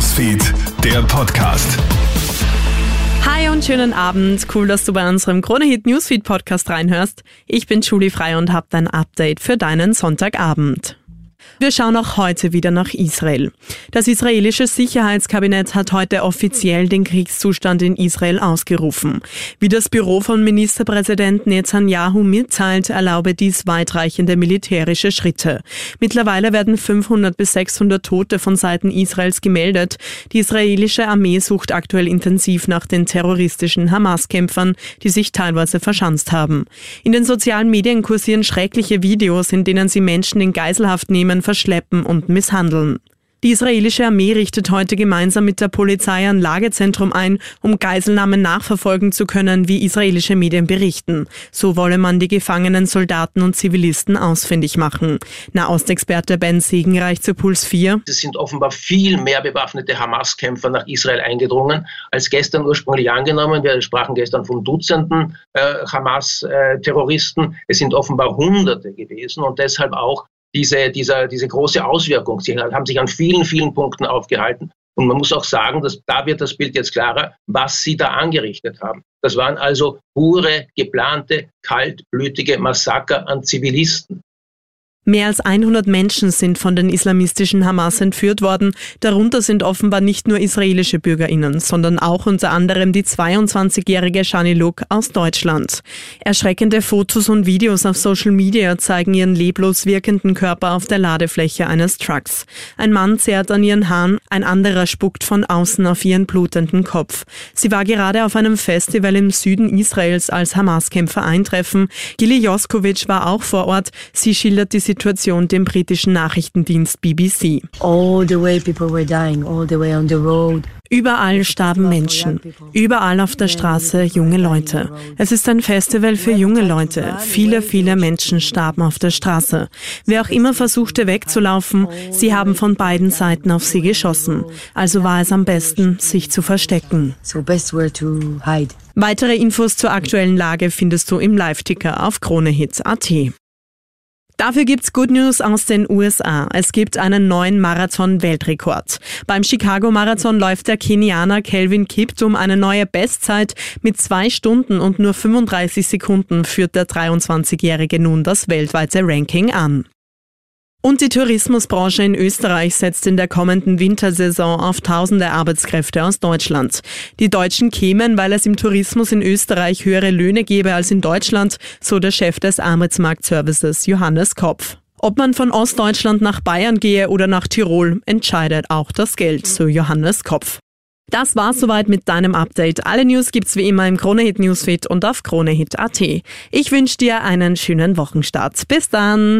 Newsfeed, der Podcast. Hi und schönen Abend. Cool, dass du bei unserem Kronehit Newsfeed Podcast reinhörst. Ich bin Julie Frei und habe dein Update für deinen Sonntagabend. Wir schauen auch heute wieder nach Israel. Das israelische Sicherheitskabinett hat heute offiziell den Kriegszustand in Israel ausgerufen. Wie das Büro von Ministerpräsident Netanyahu mitteilt, erlaube dies weitreichende militärische Schritte. Mittlerweile werden 500 bis 600 Tote von Seiten Israels gemeldet. Die israelische Armee sucht aktuell intensiv nach den terroristischen Hamas-Kämpfern, die sich teilweise verschanzt haben. In den sozialen Medien kursieren schreckliche Videos, in denen sie Menschen in Geiselhaft nehmen, verschleppen und misshandeln. Die israelische Armee richtet heute gemeinsam mit der Polizei ein Lagezentrum ein, um Geiselnahmen nachverfolgen zu können, wie israelische Medien berichten. So wolle man die gefangenen Soldaten und Zivilisten ausfindig machen. Nahostexperte Ben Segenreich zu Puls 4. Es sind offenbar viel mehr bewaffnete Hamas-Kämpfer nach Israel eingedrungen, als gestern ursprünglich angenommen. Wir sprachen gestern von Dutzenden äh, Hamas-Terroristen. Es sind offenbar Hunderte gewesen und deshalb auch diese, dieser, diese große Auswirkung. Sie haben sich an vielen, vielen Punkten aufgehalten. Und man muss auch sagen, dass da wird das Bild jetzt klarer, was sie da angerichtet haben. Das waren also pure, geplante, kaltblütige Massaker an Zivilisten. Mehr als 100 Menschen sind von den islamistischen Hamas entführt worden. Darunter sind offenbar nicht nur israelische Bürgerinnen, sondern auch unter anderem die 22-jährige Shani Luk aus Deutschland. Erschreckende Fotos und Videos auf Social Media zeigen ihren leblos wirkenden Körper auf der Ladefläche eines Trucks. Ein Mann zerrt an ihren Haaren, ein anderer spuckt von außen auf ihren blutenden Kopf. Sie war gerade auf einem Festival im Süden Israels, als Hamas-Kämpfer eintreffen. Gili Joskovic war auch vor Ort. Sie schildert die Situation dem britischen Nachrichtendienst BBC. All the way people were dying, all the way on the road. Überall starben Menschen. Überall auf der Straße junge Leute. Es ist ein Festival für junge Leute. Viele, viele Menschen starben auf der Straße. Wer auch immer versuchte wegzulaufen, sie haben von beiden Seiten auf sie geschossen. Also war es am besten, sich zu verstecken. Weitere Infos zur aktuellen Lage findest du im Live-Ticker auf KroneHits.at. Dafür gibt's Good News aus den USA. Es gibt einen neuen Marathon-Weltrekord. Beim Chicago-Marathon läuft der Kenianer Kelvin Kiptum eine neue Bestzeit. Mit zwei Stunden und nur 35 Sekunden führt der 23-Jährige nun das weltweite Ranking an. Und die Tourismusbranche in Österreich setzt in der kommenden Wintersaison auf tausende Arbeitskräfte aus Deutschland. Die Deutschen kämen, weil es im Tourismus in Österreich höhere Löhne gäbe als in Deutschland, so der Chef des Arbeitsmarktservices Johannes Kopf. Ob man von Ostdeutschland nach Bayern gehe oder nach Tirol, entscheidet auch das Geld, so Johannes Kopf. Das war's soweit mit deinem Update. Alle News gibt's wie immer im Kronehit Newsfeed und auf kronehit.at. Ich wünsche dir einen schönen Wochenstart. Bis dann!